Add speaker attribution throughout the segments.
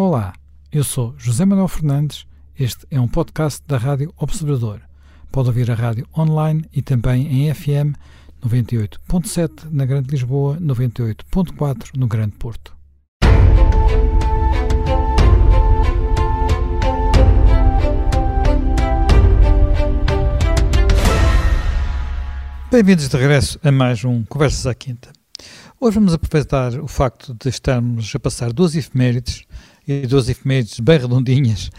Speaker 1: Olá, eu sou José Manuel Fernandes. Este é um podcast da Rádio Observador. Pode ouvir a rádio online e também em FM 98.7 na Grande Lisboa, 98.4 no Grande Porto. Bem-vindos de regresso a mais um Conversas à Quinta. Hoje vamos aproveitar o facto de estarmos a passar duas efemérides, e duas efemérides bem redondinhas,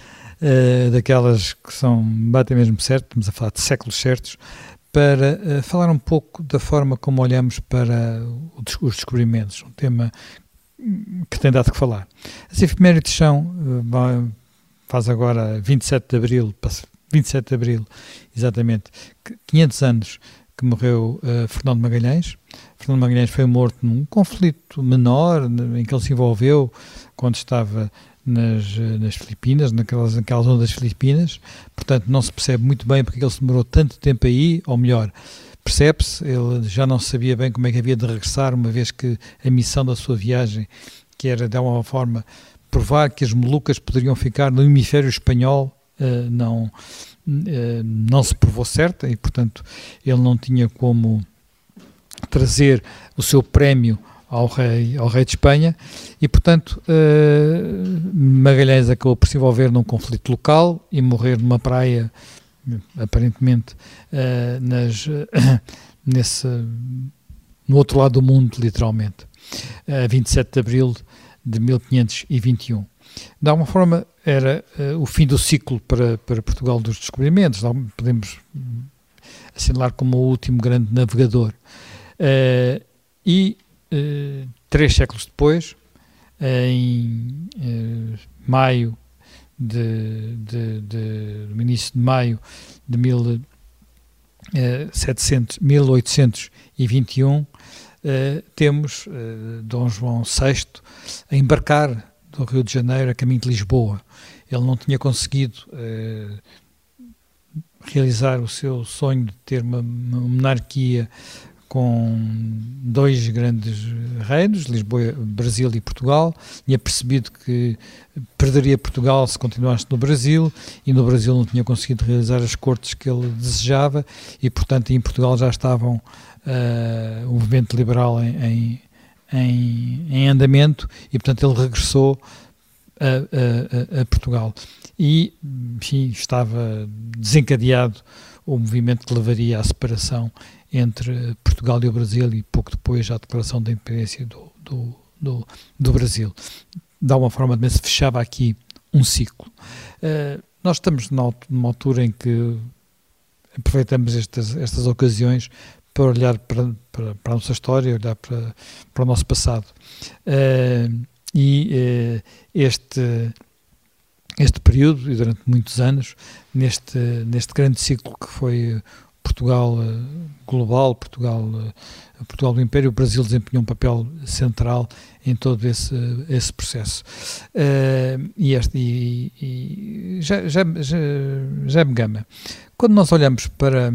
Speaker 1: uh, daquelas que são, batem mesmo certo, estamos a falar de séculos certos, para uh, falar um pouco da forma como olhamos para os descobrimentos, um tema que tem dado que falar. As efemérides são, uh, faz agora 27 de Abril, 27 de Abril, exatamente, 500 anos que morreu uh, Fernando Magalhães. Fernando Magalhães foi morto num conflito menor em que ele se envolveu quando estava nas, eh, nas Filipinas, naquelas, naquela zona das Filipinas. Portanto, não se percebe muito bem porque ele se demorou tanto tempo aí, ou melhor, percebe-se, ele já não sabia bem como é que havia de regressar, uma vez que a missão da sua viagem, que era de alguma forma provar que as Molucas poderiam ficar no hemisfério espanhol, uh, não eh, não se provou certa e, portanto, ele não tinha como trazer o seu prémio ao rei, ao rei de Espanha e, portanto, uh, Magalhães acabou por se envolver num conflito local e morrer numa praia, aparentemente, uh, nas, nesse, no outro lado do mundo, literalmente, a 27 de abril de 1521. De alguma forma, era uh, o fim do ciclo para, para Portugal dos descobrimentos. Podemos assinalar como o último grande navegador. E uh, três séculos depois, em maio de, de, de, no início de maio de 1700, 1821, temos Dom João VI a embarcar do Rio de Janeiro a caminho de Lisboa. Ele não tinha conseguido eh, realizar o seu sonho de ter uma, uma, monarquia com dois grandes reinos, Lisboa, Brasil e Portugal. Tinha percebido que perderia Portugal se continuasse no Brasil e no Brasil não tinha conseguido realizar as cortes que ele desejava e, portanto, em Portugal já estavam uh, o movimento liberal em, em em, em andamento e, portanto, ele regressou a, a, a, Portugal. E, enfim, estava desencadeado o movimento que levaria à separação entre Portugal e o Brasil e pouco depois à declaração da independência do, do, do, do Brasil. De alguma forma também se fechava aqui um ciclo. Uh, nós estamos numa altura em que aproveitamos estas, estas ocasiões para olhar para, para, para, a nossa história, olhar para, para o nosso passado. Uh, e uh, este, este período, e durante muitos anos, neste, neste grande ciclo que foi Portugal uh, global, Portugal, Portugal do Império, o Brasil desempenhou um papel central em todo esse, esse processo. e, este, e, e já, já, já, já me gama. Quando nós olhamos para,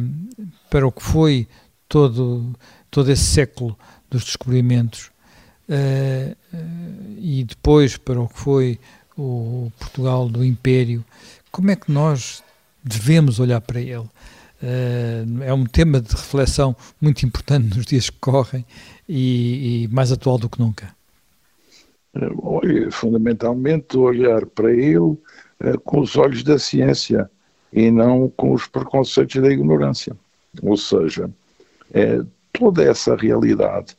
Speaker 1: para o que foi todo, todo esse século dos descobrimentos uh, uh, e depois para o que foi o Portugal do Império, como é que nós devemos olhar para ele? Uh, é um tema de reflexão muito importante nos dias que correm e, e mais atual do que nunca.
Speaker 2: Olha, fundamentalmente olhar para ele com os olhos da ciência e não com os preconceitos da ignorância. Ou seja, é, toda essa realidade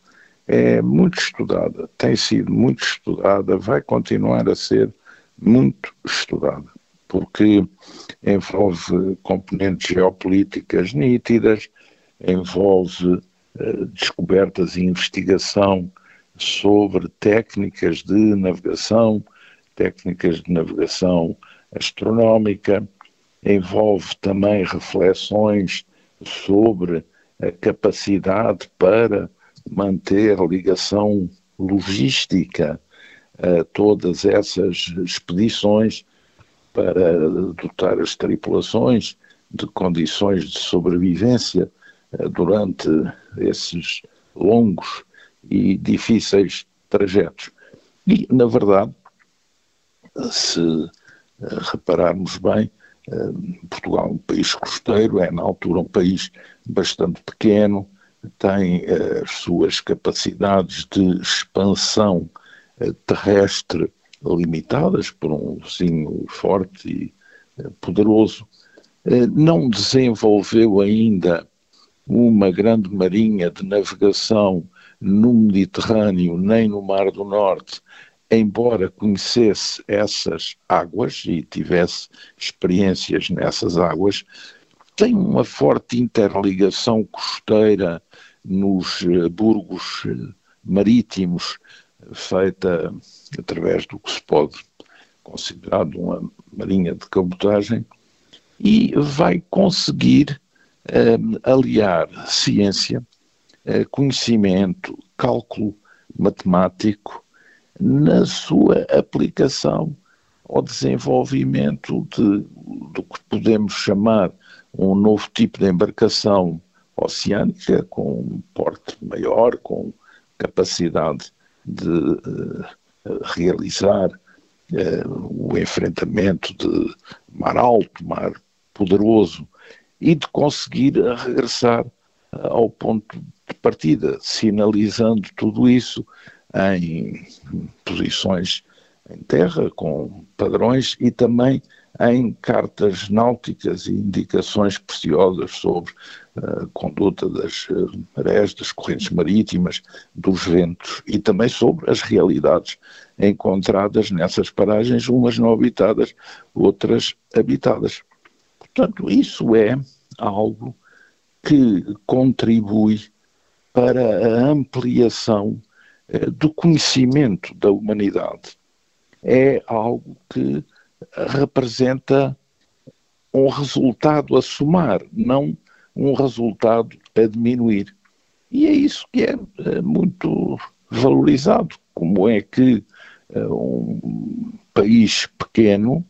Speaker 2: é muito estudada, tem sido muito estudada, vai continuar a ser muito estudada, porque envolve componentes geopolíticas nítidas, envolve uh, descobertas e investigação sobre técnicas de navegação, técnicas de navegação astronómica, envolve também reflexões sobre a capacidade para manter ligação logística todas essas expedições para dotar as tripulações de condições de sobrevivência eh, durante esses longos e difíceis trajetos. E, na verdade, se repararmos bem, Portugal é um país costeiro, é na altura um país bastante pequeno, tem as suas capacidades de expansão terrestre limitadas por um vizinho forte e eh, poderoso, eh, não desenvolveu ainda uma grande marinha de navegação no Mediterrâneo nem no Mar do Norte, embora conhecesse essas águas e tivesse experiências nessas águas, tem uma forte interligação costeira nos eh, burgos marítimos feita através do que se pode considerar de uma marinha de cabotagem e vai conseguir eh, aliar ciência, eh, conhecimento, cálculo matemático na sua aplicação ao desenvolvimento de, do que podemos chamar um novo tipo de embarcação oceânica com um porte maior, com capacidade de uh, realizar uh, o enfrentamento de mar alto, mar poderoso e de conseguir regressar ao ponto de partida, sinalizando tudo isso em posições em terra, com padrões e também em cartas náuticas e indicações preciosas sobre a conduta das eh, marés, das correntes marítimas, dos ventos e também sobre as realidades encontradas nessas paragens, umas não habitadas, outras habitadas. Portanto, isso é algo que contribui para a ampliação eh, do conhecimento da humanidade. É algo que representa um resultado a somar, não um resultado a diminuir. E é isso que é, é muito valorizado. Como é que é, um país pequeno,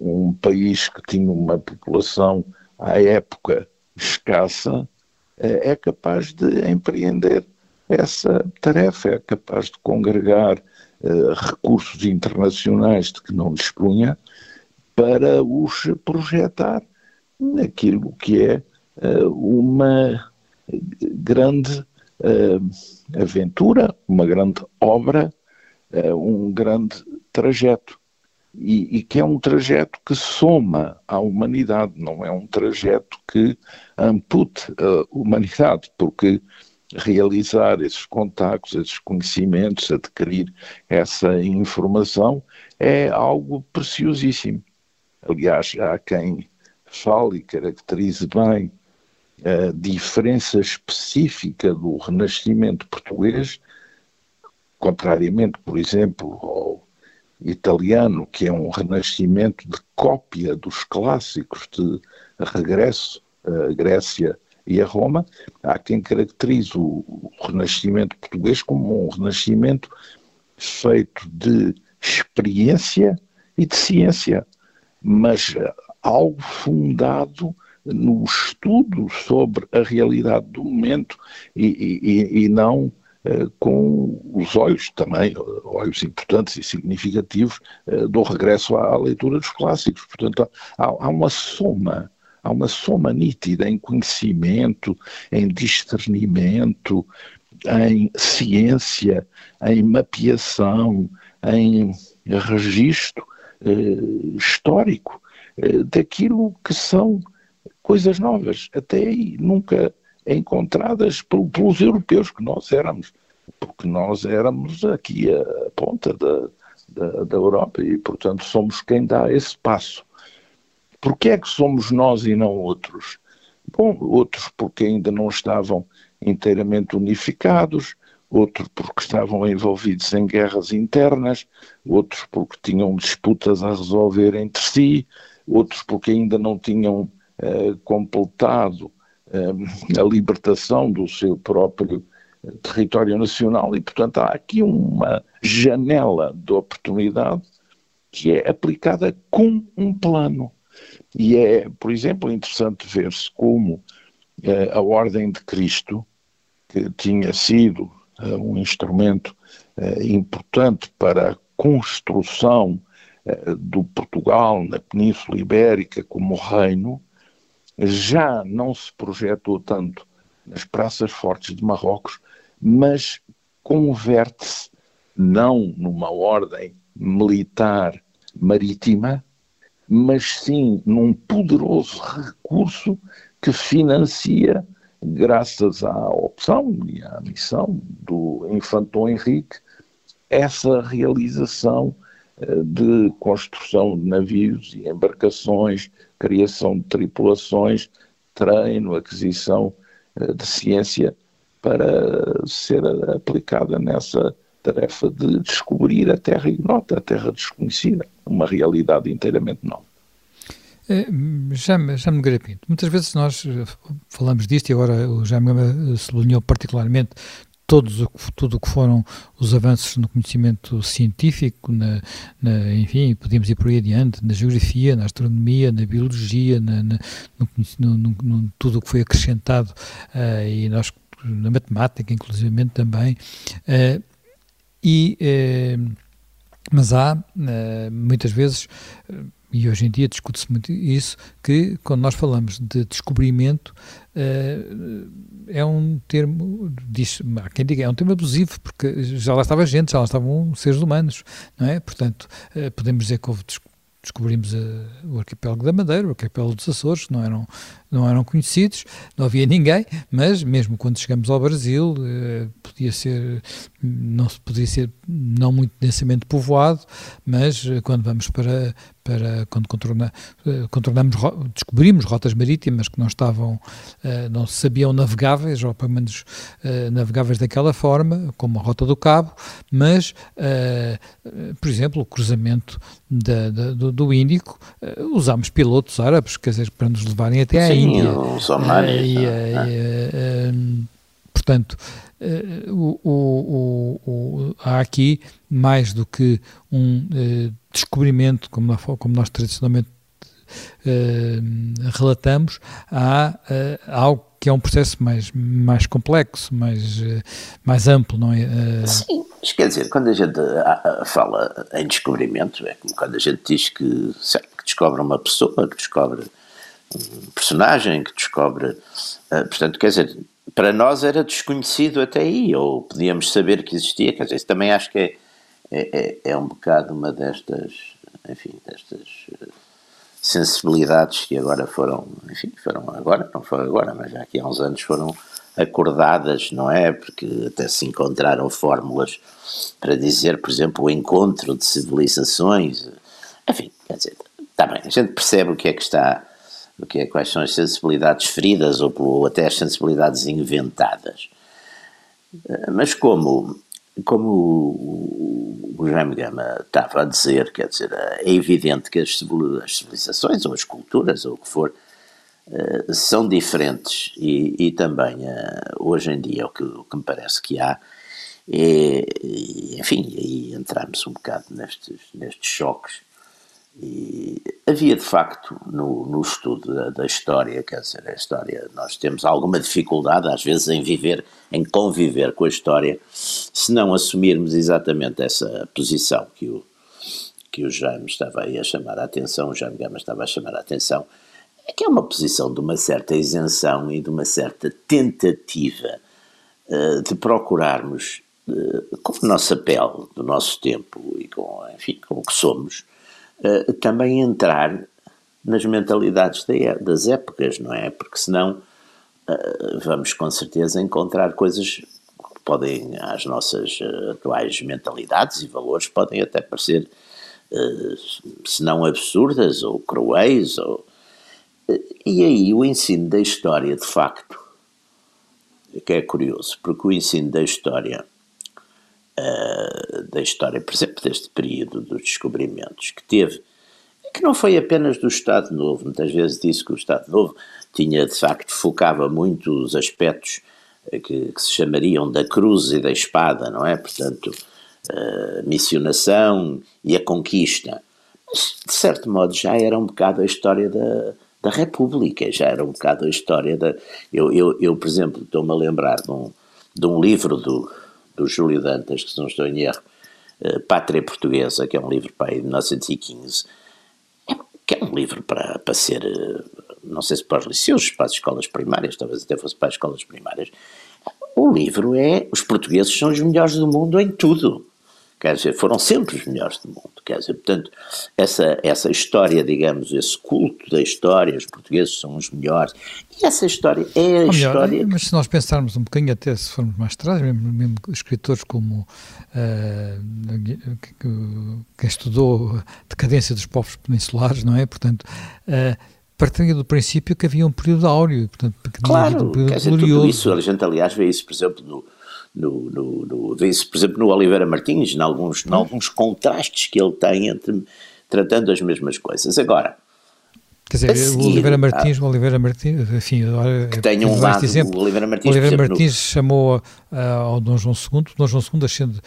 Speaker 2: um país que tinha uma população à época escassa, é, é capaz de empreender essa tarefa, é capaz de congregar uh, recursos internacionais de que não dispunha para os projetar naquilo que é uh, uma grande uh, aventura, uma grande obra, um grande trajeto. E, e, que é um trajeto que soma à humanidade, não é um trajeto que ampute a humanidade, porque realizar esses contactos, esses conhecimentos, adquirir essa informação é algo preciosíssimo. Aliás, há quem fale e caracterize bem a diferença específica do Renascimento português, contrariamente, por exemplo, ao italiano, que é um renascimento de cópia dos clássicos de regresso à Grécia e a Roma, há quem caracterize o Renascimento português como um renascimento feito de experiência e de ciência, mas algo fundado no estudo sobre a realidade do momento e, e, e não uh, com os olhos também, olhos importantes e significativos, uh, do regresso à, à, leitura dos clássicos. Portanto, há, há uma soma há uma soma nítida em conhecimento, em discernimento, em ciência, em mapeação, em registro eh, histórico eh, daquilo que são coisas novas, até aí nunca encontradas pelos europeus que nós éramos, porque nós éramos aqui a ponta da, da, da Europa e, portanto, somos quem dá esse passo. Porquê é que somos nós e não outros? Bom, outros porque ainda não estavam inteiramente unificados, outros porque estavam envolvidos em guerras internas, outros porque tinham disputas a resolver entre si, outros porque ainda não tinham eh, completado eh, a libertação do seu próprio eh, território nacional e, portanto, há aqui uma janela de oportunidade que é aplicada com um plano. E é, por exemplo, interessante ver-se como eh, a Ordem de Cristo, que tinha sido eh, um instrumento eh, importante para a construção uh, do Portugal na Península Ibérica como reino já não se projetou tanto nas praças fortes de Marrocos, mas converte-se não numa ordem militar marítima, mas sim num poderoso recurso que financia, graças à opção e à missão do Infanton Henrique, essa realização eh, de construção de navios e embarcações, criação de tripulações, treino, aquisição eh, de ciência para ser aplicada nessa tarefa de descobrir a terra ignota, a terra desconhecida, uma realidade inteiramente nova.
Speaker 1: Jaime, Jaime Garapinto, muitas vezes nós eh, falamos disto e agora o Jaime Gama sublinhou particularmente todos, tudo o que foram os avanços no conhecimento científico, na, na, enfim, podemos ir por aí adiante, na geografia, na astronomia, na biologia, na, na no, no, no, tudo o que foi acrescentado uh, e nós na matemática, inclusive também, uh, e, uh, mas há muitas vezes e hoje em dia discute-se muito isso, que quando nós falamos de descobrimento, uh, é um termo, diz, há quem diga, é um termo abusivo, porque já lá estava gente, já lá estavam seres humanos, não é? Portanto, podemos dizer que houve descobrimos o arquipélago da Madeira, o arquipélago dos Açores, não eram, não eram conhecidos, não havia ninguém, mas mesmo quando chegamos ao Brasil, uh, podia ser, não podia ser não muito densamente povoado, mas uh, quando vamos para, para quando contorna, contornamos, descobrimos rotas marítimas que não estavam, não se sabiam navegáveis, ou pelo menos navegáveis daquela forma, como a Rota do Cabo, mas, por exemplo, o cruzamento da, da, do, do, Índico, usámos pilotos árabes, quer dizer, para nos levarem até à Índia.
Speaker 3: Somália.
Speaker 1: E, e, portanto, o, o, o, há aqui mais do que um uh, descobrimento, como, como, nós tradicionalmente uh, relatamos, há uh, algo que é um processo mais, mais complexo, mais, mais amplo, não é?
Speaker 3: Sim, mas quer dizer, quando a gente fala em descobrimento, é como quando a gente diz que, que descobre uma pessoa, que descobre um personagem, que descobre. portanto, quer dizer, para nós era desconhecido até aí, ou podíamos saber que existia, quer dizer, isso também acho que é, é, é, é um bocado uma destas, enfim, destas eh, sensibilidades que agora foram, enfim, foram agora, não foi agora, mas já aqui há uns anos foram acordadas, não é? Porque até se encontraram fórmulas para dizer, por exemplo, o encontro de civilizações, enfim, quer dizer, está bem, a gente percebe o que é que está do que é quais são as sensibilidades feridas ou, ou até as sensibilidades inventadas. Eh, mas como, como o, o Jaime Gama estava a dizer, quer dizer, é evidente que as civilizações ou as culturas ou o que for eh, são diferentes e, e também eh, hoje em dia o que, o que me parece que há é, enfim, aí entramos um bocado nestes, nestes choques e havia de facto no, no estudo da, da, história, quer dizer, a história, nós temos alguma dificuldade às vezes em viver, em conviver com a história, se não assumirmos exatamente essa posição que o, que o Jaime estava aí a chamar a atenção, o Jaime Gama estava a chamar a atenção, é que é uma posição de uma certa isenção e de uma certa tentativa uh, de procurarmos, uh, com a nossa pele, do nosso tempo e com, enfim, com o que somos, uh, também entrar nas mentalidades é, das épocas, não é? Porque senão uh, vamos com certeza encontrar coisas que podem, às nossas uh, atuais mentalidades e valores, podem até parecer, se não absurdas ou cruéis. Ou, e aí o ensino da história, de facto, que é curioso, porque o ensino da história uh, da história, por exemplo, deste período dos descobrimentos, que teve, que não foi apenas do Estado Novo, muitas vezes disse que o Estado Novo tinha, de facto, focava muito os aspectos eh, que, que se chamariam da cruz e da espada, não é? Portanto, uh, missionação e a conquista. Mas, de certo modo, já era um bocado a história da, da República, já era um bocado a história da. Eu, eu, eu por exemplo, estou-me a lembrar de um, de um livro do, do Júlio Dantas, que se não estou em erro, uh, Pátria Portuguesa, que é um livro para de 1915, é, que é um livro para, para ser, não sei se para os liceus, para as escolas primárias, talvez até fosse para as escolas primárias. O livro é Os portugueses são os melhores do mundo em tudo. Quer dizer, foram sempre os melhores do mundo. Quer dizer, portanto, essa, essa história, digamos, esse culto da história, os portugueses são os melhores, e essa história é a melhor, história.
Speaker 1: Mas se nós pensarmos um bocadinho, até se formos mais atrás, mesmo, mesmo escritores como uh, quem estudou a decadência dos povos peninsulares, não é? Portanto. Uh, partindo do princípio que havia um período áureo, portanto,
Speaker 3: claro, um período quer dizer, glorioso. tudo isso, a gente aliás vê isso, por exemplo, no, no, no, no vê-se, por exemplo, no Oliveira Martins, em alguns, em alguns contrastes que ele tem entre tratando as mesmas coisas. Agora,
Speaker 1: Quer dizer, seguir, o Oliveira Martins, o Oliveira Martins, enfim, agora,
Speaker 3: que tem um lado, exemplo, o Oliveira Martins,
Speaker 1: Oliveira Martins no... chamou uh, ao Dom João II, Dom João II ascende,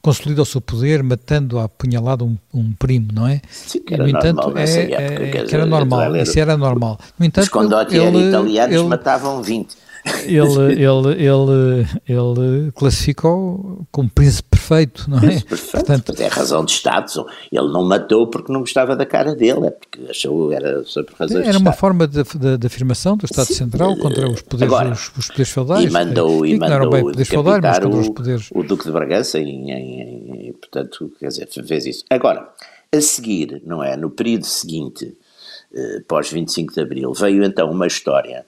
Speaker 1: consolida o seu poder matando a apunhalada um, um, primo, não é?
Speaker 3: Sim, que era no entanto, normal é,
Speaker 1: época, é, que era normal, isso era normal. No entanto,
Speaker 3: os condottieri italianos ele, matavam 20
Speaker 1: ele, ele, ele, ele classificou como príncipe perfeito, não é?
Speaker 3: Príncipe perfeito, Portanto, é razão de Estado. Ele não matou porque não gostava da cara dele, é porque achou era sobre razões
Speaker 1: Era uma forma de, de, de, afirmação do Estado Sim, Central contra os poderes,
Speaker 3: agora,
Speaker 1: os, os, poderes feudais.
Speaker 3: E mandou, e,
Speaker 1: e
Speaker 3: mandou não
Speaker 1: bem poderes feudais, mas contra os poderes.
Speaker 3: O Duque de Bragança, em, em, em, portanto, quer dizer, fez isso. Agora, a seguir, não é? No período seguinte, eh, pós 25 de Abril, veio então uma história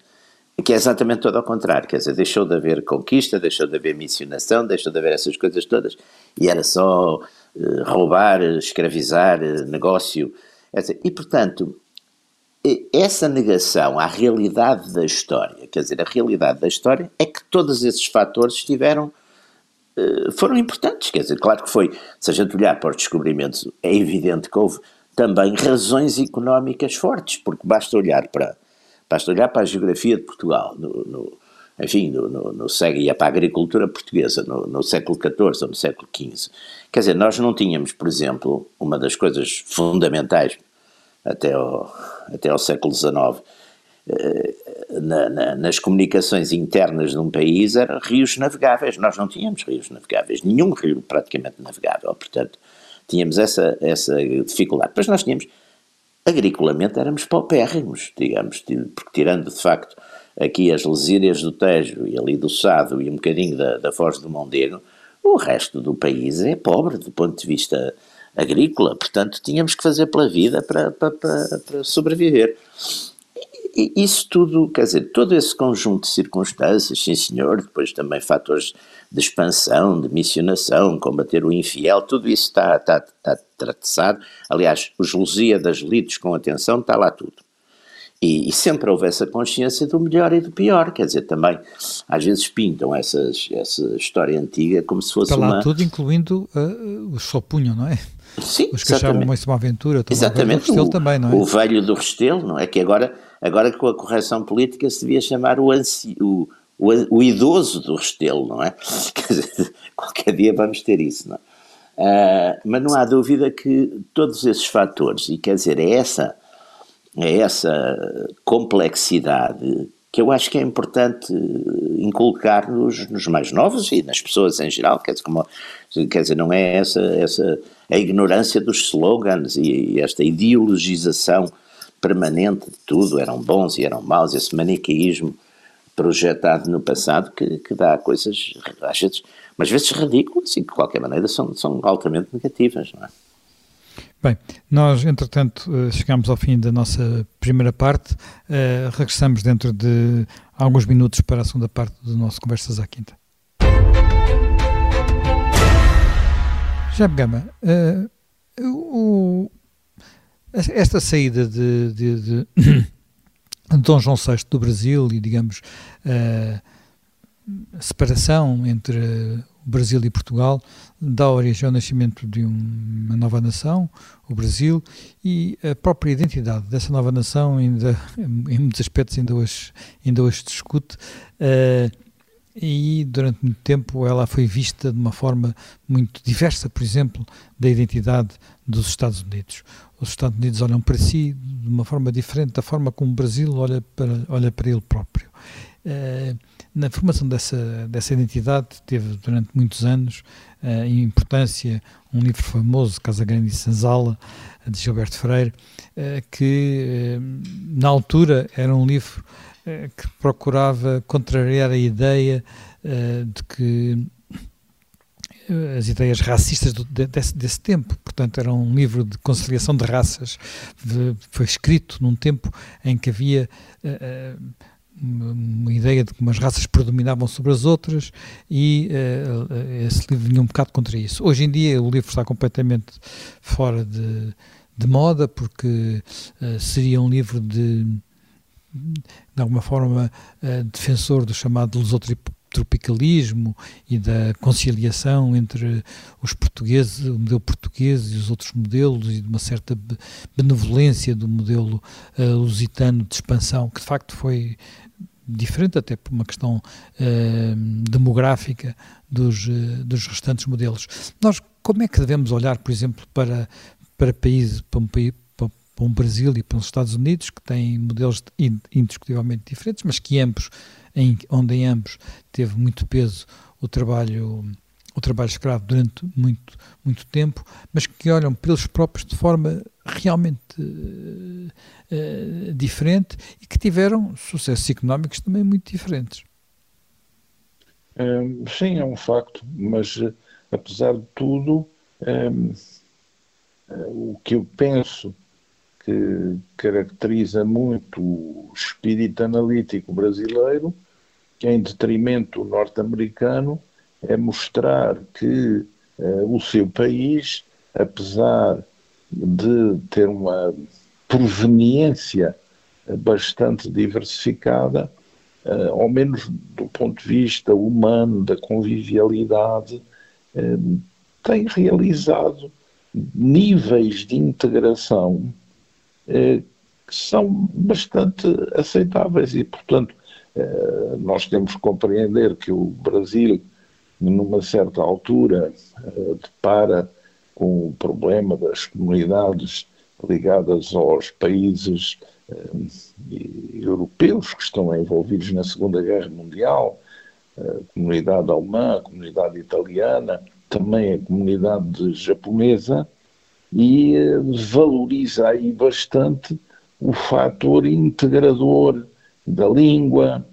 Speaker 3: que é exatamente todo ao contrário, quer dizer, deixou de haver conquista, deixou de haver missionação, deixou de haver essas coisas todas, e era só uh, roubar, escravizar, uh, negócio, etc. E, portanto, essa negação à realidade da história, quer dizer, a realidade da história é que todos esses fatores estiveram, uh, foram importantes, quer dizer, claro que foi, se a gente olhar para os descobrimentos, é evidente que houve também razões económicas fortes, porque basta olhar para Basta olhar para a geografia de Portugal, no, no enfim, no, no, no e é para a agricultura portuguesa no, no século XIV ou no século XV. Quer dizer, nós não tínhamos, por exemplo, uma das coisas fundamentais até ao, até ao século XIX, eh, na, na, nas comunicações internas de um país eram rios navegáveis. Nós não tínhamos rios navegáveis, nenhum rio praticamente navegável, portanto, tínhamos essa, essa dificuldade. Mas nós tínhamos agriculamente éramos paupérrimos, digamos, porque tirando de facto aqui as lesírias do Tejo e ali do Sado e um bocadinho da, da Foz do Mondego, o resto do país é pobre do ponto de vista agrícola, portanto tínhamos que fazer pela vida para, para, para, para sobreviver. E isso tudo, quer dizer, todo esse conjunto de circunstâncias, sim senhor, depois também fatores de expansão, de missionação, combater o infiel, tudo isso está, está, está traçado. Aliás, os Lusíadas lidos com atenção, está lá tudo. E, e, sempre houve essa consciência do melhor e do pior, quer dizer, também às vezes pintam essas, essa história antiga como se fosse
Speaker 1: está lá
Speaker 3: uma...
Speaker 1: tudo, incluindo uh, os sopunham, não é?
Speaker 3: Sim,
Speaker 1: Os que achavam isso uma aventura,
Speaker 3: exatamente.
Speaker 1: o, também, não é?
Speaker 3: O velho do Restelo, não é? Que agora, agora com a correção política se devia chamar o, anci, o, o, o idoso do Restelo, não é? Dizer, qualquer dia vamos ter isso, não é? Uh, mas não há dúvida que todos esses fatores, e quer dizer, é essa, é essa complexidade que eu acho que é importante inculcar nos, nos mais novos e nas pessoas em geral, quer dizer, como, quer dizer não é essa, essa a ignorância dos slogans e, e esta ideologização permanente de tudo, eram bons e eram maus, esse maniqueísmo projetado no passado que, que dá coisas, às vezes, mas vezes ridículas e de qualquer maneira são, são altamente negativas, não é?
Speaker 1: Bem, nós entretanto eh, chegamos ao fim da nossa primeira parte, uh, regressamos dentro de alguns minutos para a segunda parte do nosso Conversas à Quinta. Jaime Gama, uh, o, esta saída de, de, de Dom João VI do Brasil e, digamos, a separação entre o Brasil e Portugal dá origem ao nascimento de uma nova nação, o Brasil, e a própria identidade dessa nova nação ainda, em muitos aspectos ainda hoje, ainda hoje se discute, uh, e durante muito tempo ela foi vista de uma forma muito diversa, por exemplo, da identidade dos Estados Unidos. Os Estados Unidos olham para si de uma forma diferente da forma como o Brasil olha para, olha para ele próprio. na formação dessa, dessa identidade teve durante muitos anos uh, importância um livro famoso, Casa Grande e Senzala, de Gilberto Freire, uh, que na altura era um livro que procurava contrariar a ideia de que as ideias racistas do, desse, desse, tempo. Portanto, era um livro de conciliação de raças. De, foi escrito num tempo em que havia uh, uma ideia de que umas raças predominavam sobre as outras e uh, esse livro vinha um bocado contra isso. Hoje em dia o livro está completamente fora de, de moda porque uh, seria um livro de de alguma forma defensor do chamado lusotropicalismo e da conciliação entre os portugueses, o modelo português e os outros modelos e de uma certa benevolência do modelo uh, lusitano de expansão, que de facto foi diferente até por uma questão uh, demográfica dos, uh, dos restantes modelos. Nós, como é que devemos olhar, por exemplo, para, para, países, para, um, país, para um Brasil e para os Estados Unidos, que têm modelos indiscutivelmente diferentes, mas que ambos, em, onde em ambos teve muito peso o trabalho o trabalho escravo durante muito, muito tempo, mas que olham pelos próprios de forma realmente uh, uh, diferente e que tiveram sucessos económicos também muito diferentes.
Speaker 2: Um, sim, é um facto, mas uh, apesar de tudo, um, o que eu penso que caracteriza muito o espírito analítico brasileiro, em detrimento norte-americano, é mostrar que uh, o seu país, apesar de ter uma proveniência bastante diversificada, uh, ao menos do ponto de vista humano, da convivialidade, uh, tem realizado níveis de integração que são bastante aceitáveis e, portanto, nós temos que compreender que o Brasil numa certa altura, uh, depara com o problema das comunidades ligadas aos países uh, europeus que estão envolvidos na Segunda Guerra Mundial, a comunidade alemã, a comunidade italiana, também a comunidade japonesa, e valoriza aí bastante o fator integrador da língua,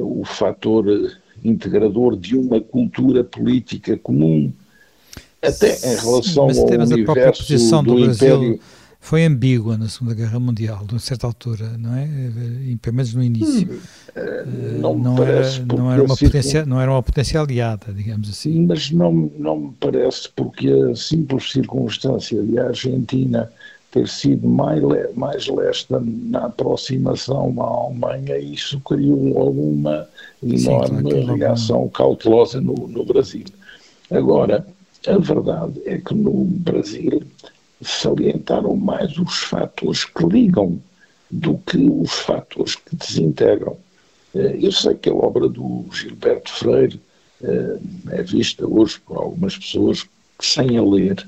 Speaker 2: o fator integrador de uma cultura política comum, até em relação
Speaker 1: mas,
Speaker 2: ao universo
Speaker 1: a própria posição do,
Speaker 2: do
Speaker 1: Brasil
Speaker 2: Império.
Speaker 1: foi ambígua na Segunda Guerra Mundial, a certa altura, não é? Pelo menos no início.
Speaker 2: Hum, não,
Speaker 1: não, era, não, era uma potencial, não era uma potência aliada, digamos assim.
Speaker 2: Mas não, não me parece, porque a simples circunstância de a Argentina ter sido mais, mais lesta na aproximação à Alemanha, isso criou alguma enorme Sim, claro, reação cautelosa no, no Brasil. Agora, a verdade é que no Brasil salientaram mais os fatores que ligam do que os fatores que desintegram. Eh, eu sei que a obra do Gilberto Freire eh, é vista hoje por algumas pessoas que, sem a ler,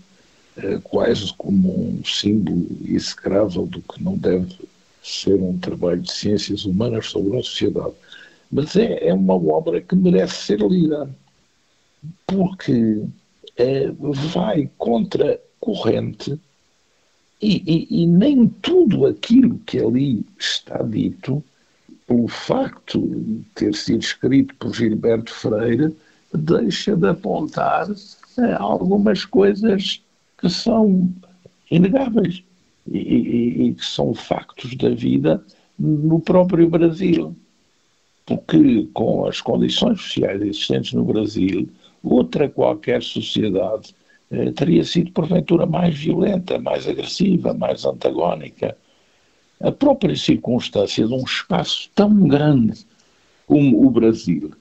Speaker 2: eh, quase como um símbolo execrável do que não deve ser um trabalho de ciências humanas sobre a sociedade. Mas é, é uma obra que merece ser lida, porque é, vai contra a corrente e, e, e, nem tudo aquilo que ali está dito, pelo facto de ter sido escrito por Gilberto Freire, deixa de apontar algumas coisas que são inegáveis e, que são factos da vida no próprio Brasil. Porque, com as condições sociais existentes no Brasil, outra qualquer sociedade eh, teria sido, porventura, mais violenta, mais agressiva, mais antagónica. A própria circunstância de um espaço tão grande como o Brasil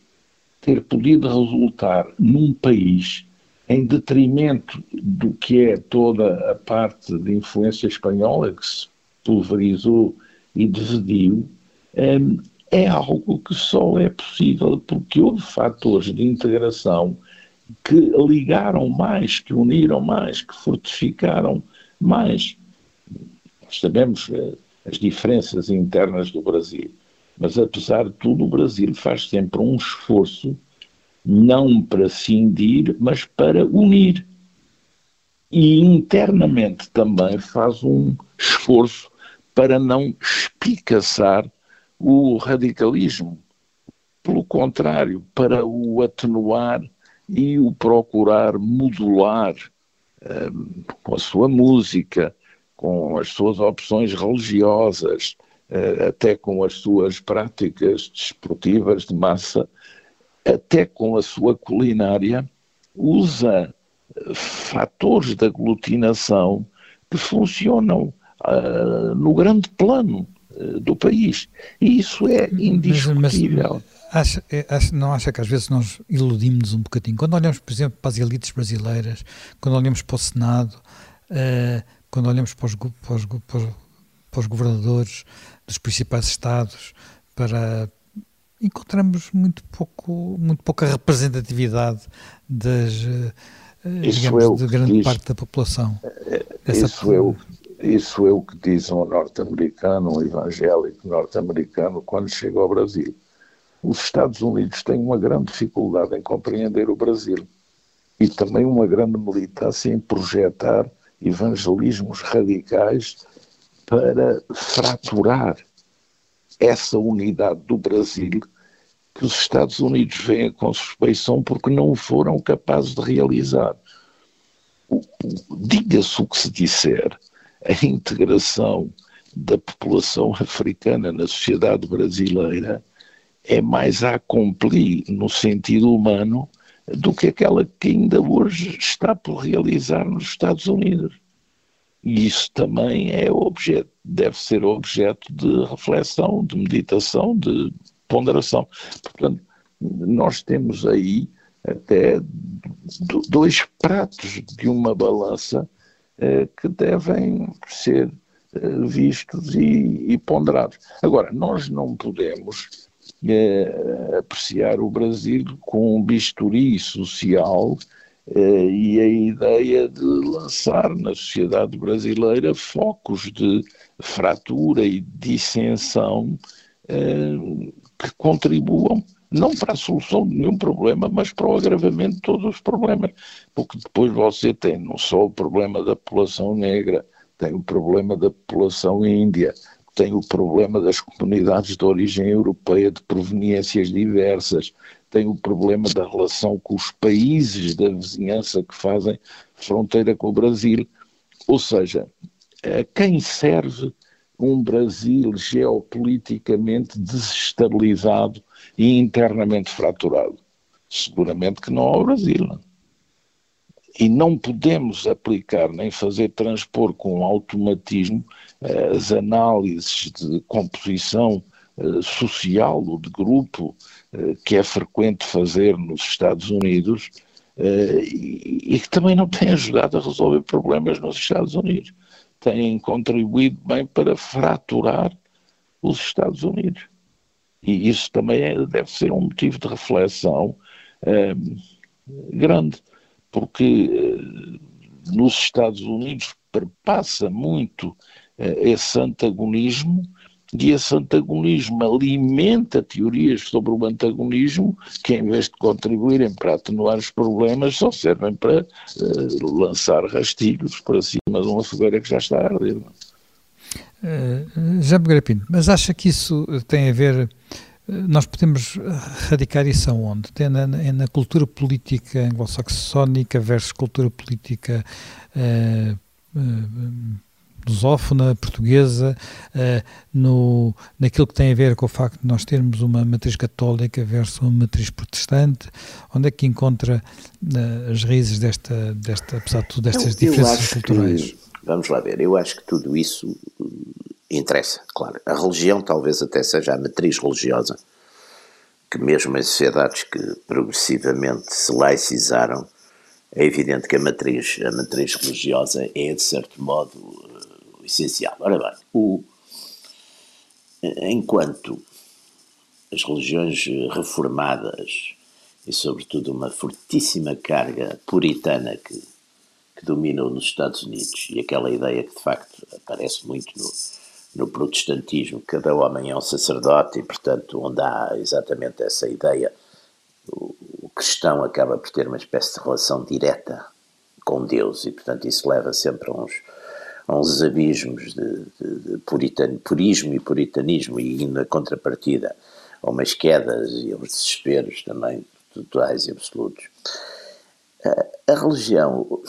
Speaker 2: ter podido resultar num país em detrimento do que é toda a parte de influência espanhola que se pulverizou e dividiu, hum, é algo que só é possível porque houve fatores de integração que ligaram mais, que uniram mais, que fortificaram mais. Sabemos eh, as diferenças internas do Brasil, Mas, apesar de tudo, o Brasil faz sempre um esforço, não para cindir, mas para unir. E internamente também faz um esforço para não espicaçar o radicalismo. Pelo contrário, para o atenuar e o procurar modular um, com a sua música, com as suas opções religiosas, uh, até com as suas práticas desportivas de massa, até com a sua culinária, usa fatores de aglutinação que funcionam uh, no grande plano uh, do país. E isso é indiscutível. Mas, mas,
Speaker 1: Acha, é, acha, não acha que às vezes nós iludimos um bocadinho? Quando olhamos, por exemplo, para as elites brasileiras, quando olhamos para o Senado, uh, quando olhamos para os, para, os, para os, governadores dos principais estados, para encontramos muito pouco, muito pouca representatividade das, uh, digamos, é de grande diz, parte da população.
Speaker 2: Isso é, o, isso é o que diz um norte-americano, um evangélico norte-americano, quando chega ao Brasil os Estados Unidos têm uma grande dificuldade em compreender o Brasil e também uma grande militância em projetar evangelismos radicais para fraturar essa unidade do Brasil que os Estados Unidos veem com suspeição porque não foram capazes de realizar. Diga-se o que se disser, a integração da população africana na sociedade brasileira é mais a cumprir no sentido humano do que aquela que ainda hoje está por realizar nos Estados Unidos. E isso também é objeto, deve ser objeto de reflexão, de meditação, de ponderação. Portanto, nós temos aí até dois pratos de uma balança eh, que devem ser eh, vistos e, e ponderados. Agora, nós não podemos eh, apreciar o Brasil com um bisturi social e a ideia de lançar na sociedade brasileira focos de fratura e dissensão eh, que contribuam não para a solução de nenhum problema, mas para o agravamento de todos os problemas. Porque depois você tem não só o problema da população negra, tem o problema da população índia, tem o problema das comunidades de origem europeia de proveniências diversas, tem o problema da relação com os países da vizinhança que fazem fronteira com o Brasil. Ou seja, a quem serve um Brasil geopoliticamente desestabilizado e internamente fraturado? Seguramente que não ao Brasil. E não podemos aplicar nem fazer transpor com automatismo as análises de composição eh, social ou de grupo eh, que é frequente fazer nos Estados Unidos eh, e que também não tem ajudado a resolver problemas nos Estados Unidos. Têm contribuído bem para fraturar os Estados Unidos. E isso também é, deve ser um motivo de reflexão grande, porque nos Estados Unidos perpassa muito eh, esse antagonismo e esse antagonismo alimenta teorias sobre o antagonismo que, em vez de contribuírem para atenuar os problemas, só servem para uh, lançar rastilhos para cima de uma fogueira que já está a arder.
Speaker 1: Uh, já me Pinto, mas acha que isso tem a ver. Nós podemos radicar isso aonde? Tem na, na cultura política anglo-saxónica versus cultura política uh, lusófona, portuguesa, uh, no, naquilo que tem a ver com o facto de nós termos uma matriz católica versus uma matriz protestante, onde é que encontra uh, as raízes desta, desta, apesar de tudo, destas eu, diferenças eu culturais?
Speaker 3: Que, vamos lá ver, eu acho que tudo isso hum, interessa, claro. A religião talvez até seja a matriz religiosa, que mesmo em sociedades que progressivamente se laicizaram, é evidente que a matriz, a matriz religiosa é, de certo modo, essencial. Ora bem, o, enquanto as religiões reformadas e, sobretudo, uma fortíssima carga puritana que, que dominou nos Estados Unidos e aquela ideia que, de facto, aparece muito no, no protestantismo, cada homem é um sacerdote e, portanto, onde há exatamente essa ideia, o, o cristão acaba por ter uma espécie de relação direta com Deus e, portanto, isso leva sempre a uns, uns abismos de, de, de purismo e puritanismo e, na contrapartida, a umas quedas e a desesperos também totais e absolutos. A, a religião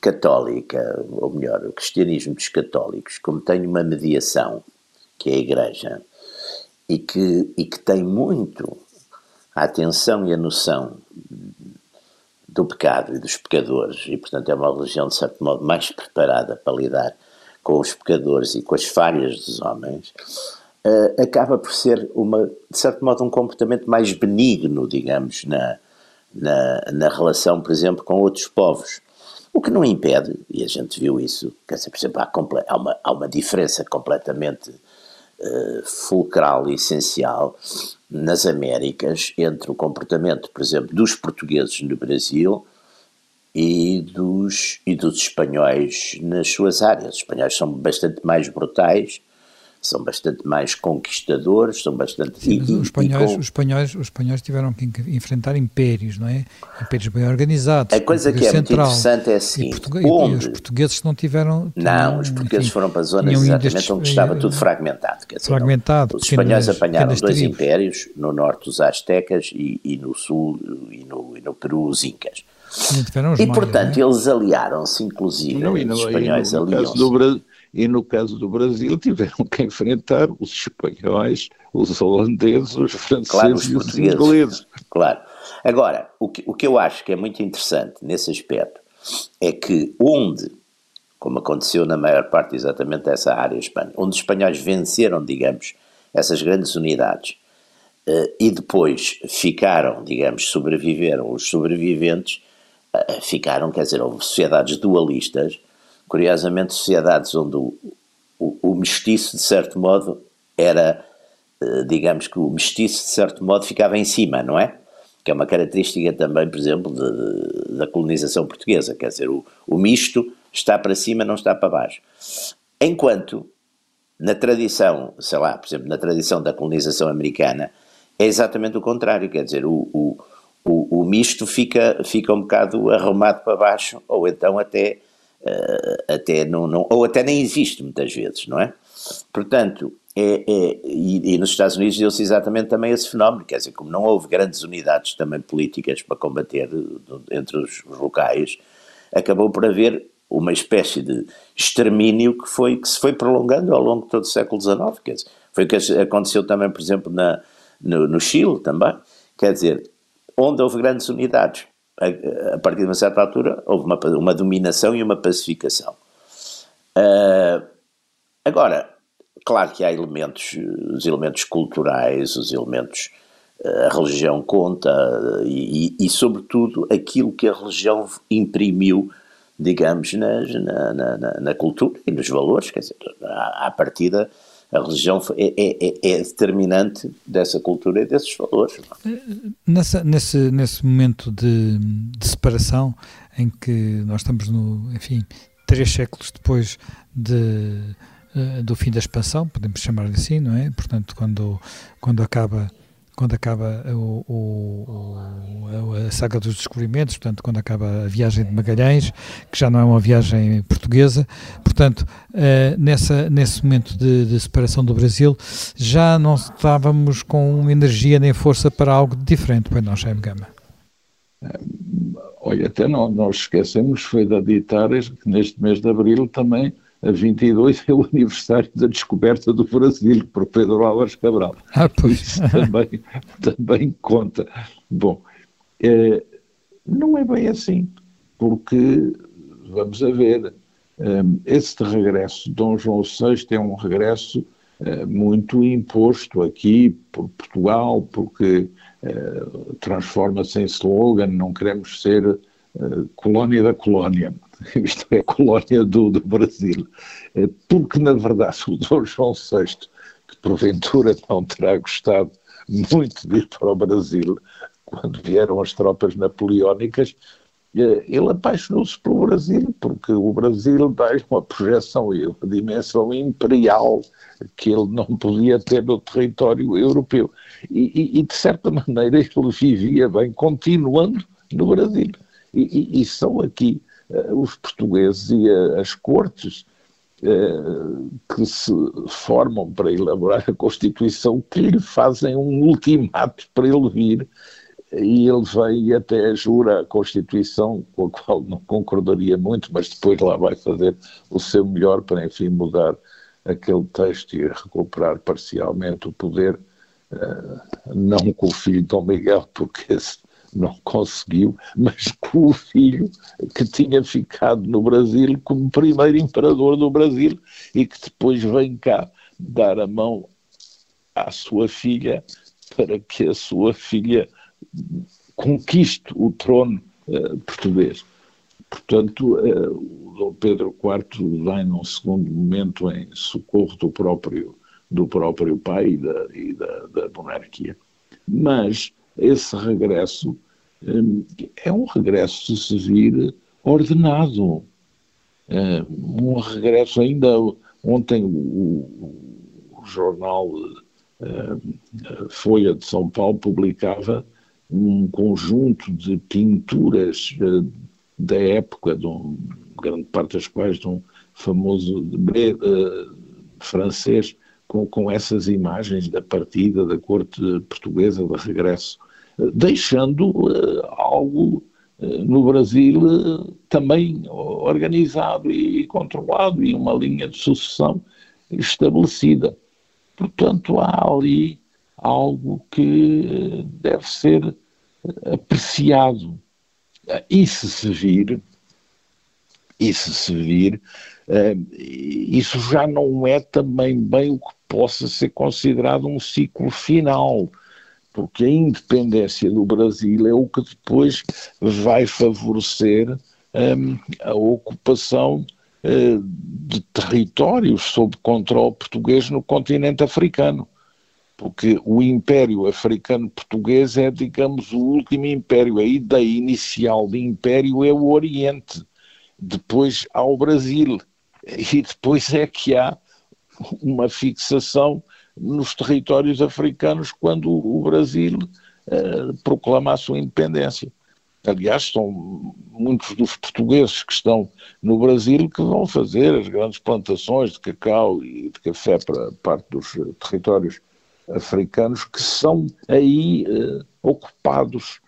Speaker 3: católica, ou melhor, o cristianismo dos católicos, como tem uma mediação, que é a Igreja, e que, e que tem muito a atenção e a noção do pecado e dos pecadores, e portanto é uma religião, de certo modo, mais preparada para lidar com os pecadores e com as falhas dos homens, uh, acaba por ser, uma, de certo modo, um comportamento mais benigno, digamos, na, na, na relação, por exemplo, com outros povos. O que não impede, e a gente viu isso, quer dizer, por exemplo, há, há, uma, há uma diferença completamente uh, fulcral e essencial nas Américas entre o comportamento, por exemplo, dos portugueses no Brasil e dos, e dos espanhóis nas suas áreas. Os espanhóis são bastante mais brutais, são bastante mais conquistadores, são bastante...
Speaker 1: Sim, e, os, espanhóis, com... os, espanhóis, os espanhóis tiveram que enfrentar impérios, não é? Impérios bem organizados.
Speaker 3: A coisa que é Central, muito interessante é assim,
Speaker 1: e, onde... e os portugueses não tiveram...
Speaker 3: Não, os portugueses enfim, foram para zonas exatamente onde estava tudo fragmentado. Quer dizer,
Speaker 1: fragmentado.
Speaker 3: Os espanhóis apanharam dois tribos. impérios, no norte os astecas e, e no sul e no, e no Peru os incas. E, portanto, é? eles aliaram-se, inclusive, não, os espanhóis aliaram-se
Speaker 2: e no caso do Brasil tiveram que enfrentar os espanhóis, os holandeses, os franceses claro, os e os ingleses.
Speaker 3: Claro. Agora, o que, o que eu acho que é muito interessante nesse aspecto é que onde, como aconteceu na maior parte exatamente dessa área Espanha, onde os espanhóis venceram, digamos, essas grandes unidades uh, e depois ficaram, digamos, sobreviveram os sobreviventes, uh, ficaram, quer dizer, houve sociedades dualistas curiosamente, sociedades onde o, o, o mestiço, de certo modo, era, eh, digamos que o mestiço, de certo modo, ficava em cima, não é? Que é uma característica também, por exemplo, de, de, da colonização portuguesa, quer dizer, o, o misto está para cima, não está para baixo. Enquanto, na tradição, sei lá, por exemplo, na tradição da colonização americana, é exatamente o contrário, quer dizer, o, o, o, o misto fica, fica um bocado arrumado para baixo, ou então até uh, até não, não, ou até nem existe muitas vezes, não é? Portanto, é, é e, e, nos Estados Unidos deu-se exatamente também esse fenómeno, quer dizer, como não houve grandes unidades também políticas para combater entre os, os locais, acabou por haver uma espécie de extermínio que, foi, que se foi prolongando ao longo de todo o século XIX, quer dizer, foi o que aconteceu também, por exemplo, na, no, no Chile também, quer dizer, onde houve grandes unidades, a, a, partir de uma certa altura, houve uma, uma dominação e uma pacificação. Uh, agora, claro que há elementos, os elementos culturais, os elementos, a religião conta e, e, e sobretudo, aquilo que a religião imprimiu, digamos, na, na, na, na cultura e nos valores, quer dizer, à, à partida a religião é, é, é, é, determinante dessa cultura e desses valores.
Speaker 1: Nessa, nesse, nesse momento de, de, separação em que nós estamos no, enfim, três séculos depois de, uh, do fim da expansão, podemos chamar assim, não é? Portanto, quando, quando acaba quando acaba o, o, a saga dos descobrimentos, portanto, quando acaba a viagem de Magalhães, que já não é uma viagem portuguesa, portanto, uh, nessa, nesse momento de, de, separação do Brasil, já não estávamos com energia nem força para algo diferente, pois não, Jaime Gama?
Speaker 2: Olha, até não, nós esquecemos, foi da Ditares, que neste mês de Abril também a 22 é o aniversário da descoberta do Brasil por Pedro Álvares Cabral.
Speaker 1: Ah, pois.
Speaker 2: Isso também, também conta. Bom, é, não é bem assim, porque, vamos a ver, um, esse regresso de Dom João VI é um regresso uh, muito imposto aqui por Portugal, porque transforma-se em slogan, não queremos ser colónia da colónia isto é a colónia do, do Brasil, é, porque na verdade o Dom João VI, que porventura não terá gostado muito de ir para o Brasil, quando vieram as tropas napoleónicas, eh, ele apaixonou-se pelo Brasil, porque o Brasil dá uma projeção e uma dimensão imperial que ele não podia ter no território europeu. E, e, e de certa maneira, ele vivia bem, continuando no Brasil. E, e são aqui os portugueses e uh, as cortes uh, que se formam para elaborar a Constituição que lhe fazem um ultimato para ele vir e ele vem e até jura a Constituição, com a qual não concordaria muito, mas depois lá vai fazer o seu melhor para, enfim, mudar aquele texto e recuperar parcialmente o poder, não com o filho de Dom Miguel, porque esse não conseguiu, mas com o filho que tinha ficado no Brasil como primeiro imperador do Brasil e que depois vem cá dar a mão à sua filha para que a sua filha conquiste o trono uh, português. Portanto, uh, o Dom Pedro IV vem num segundo momento em socorro do próprio, do próprio pai e da, e da, da monarquia. Mas esse regresso um, é um regresso, se vir, ordenado. Um regresso ainda ontem o, jornal Folha de São Paulo publicava um conjunto de pinturas da época, de um, grande parte das quais de um famoso uh, francês, com, com essas imagens da partida da corte portuguesa de regresso, uh, deixando algo no Brasil também organizado e controlado e uma linha de sucessão estabelecida. Portanto, há ali algo que deve ser apreciado. E se vir, e se vir, eh, isso já não é também bem o que possa ser considerado um ciclo final, porque a independência do Brasil é o que depois vai favorecer um, a ocupação uh, de territórios sob controle português no continente africano porque o Império Africano Português é, digamos, o último império. A ideia inicial de império é o Oriente, depois há o Brasil, e depois é que há uma fixação nos territórios africanos quando o Brasil proclama a sua independência. Aliás, são muitos dos portugueses que estão no Brasil que vão fazer as grandes plantações de cacau e de café para parte dos territórios africanos que são aí uh, ocupados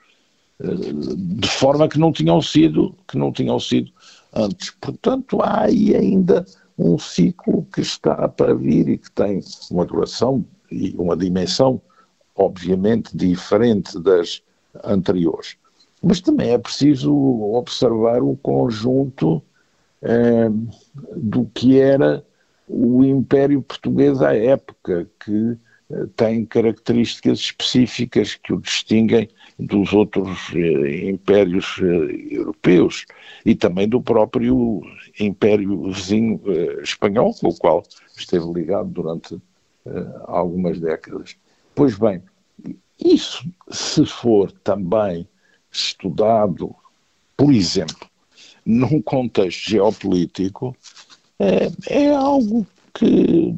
Speaker 2: uh, de forma que não tinham sido que não tinham sido antes. Portanto, há aí ainda um ciclo que está para vir e que tem uma duração e uma dimensão obviamente diferente das anteriores. Mas também é preciso observar o conjunto eh, do que era o Império Português à época, que tem características específicas que o distinguem dos outros eh, impérios eh, europeus e também do próprio império vizinho eh, espanhol, com o qual esteve ligado durante algumas décadas. Pois bem, isso, se for também estudado, por exemplo, num contexto geopolítico, é, é algo que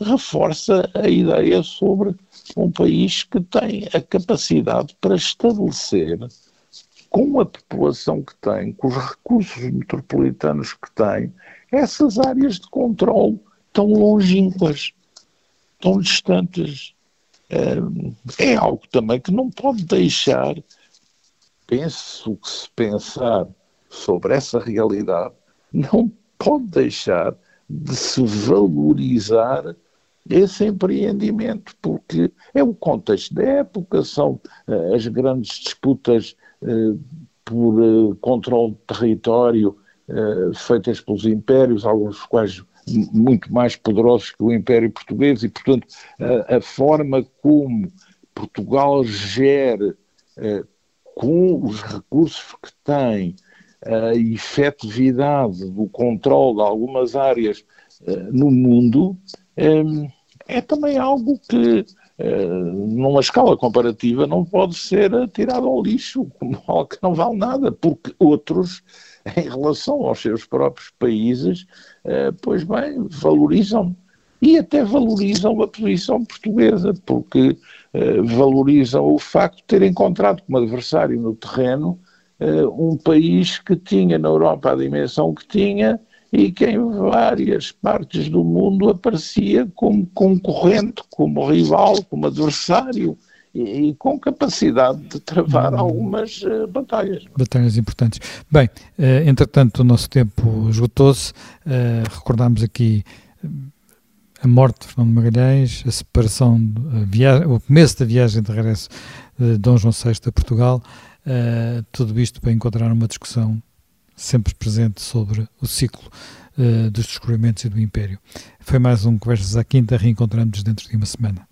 Speaker 2: reforça a ideia sobre um país que tem a capacidade para estabelecer, com a população que tem, com os recursos metropolitanos que tem, essas áreas de controle tão longínquas, tão distantes. É, algo também que não pode deixar, penso que se pensar sobre essa realidade, não pode deixar de se valorizar esse empreendimento, porque é o contexto da época, são uh, as grandes disputas uh, por uh, controle de território feitas pelos impérios, alguns dos quais muito mais poderosos que o Império Português, e, portanto, a forma como Portugal gera com os recursos que tem, a efetividade do controle de algumas áreas no mundo, é também algo que numa escala comparativa, não pode ser tirado ao lixo como algo que não vale nada, porque outros, em relação aos seus próprios países, pois bem, valorizam. E até valorizam a posição portuguesa, porque valorizam o facto de ter encontrado como adversário no terreno um país que tinha na Europa a dimensão que tinha e que em várias partes do mundo aparecia como concorrente, como rival, como adversário e, e com capacidade de travar hum. algumas uh, batalhas.
Speaker 1: Batalhas importantes. Bem, uh, entretanto o nosso tempo esgotou-se, uh, recordámos aqui a morte de Fernando Magalhães, a separação, a o começo da viagem de regresso de Dom João VI a Portugal, tudo isto para encontrar uma discussão sempre presente sobre o ciclo uh, dos descobrimentos e do Império. Foi mais um Conversas à Quinta, reencontramos dentro de uma semana.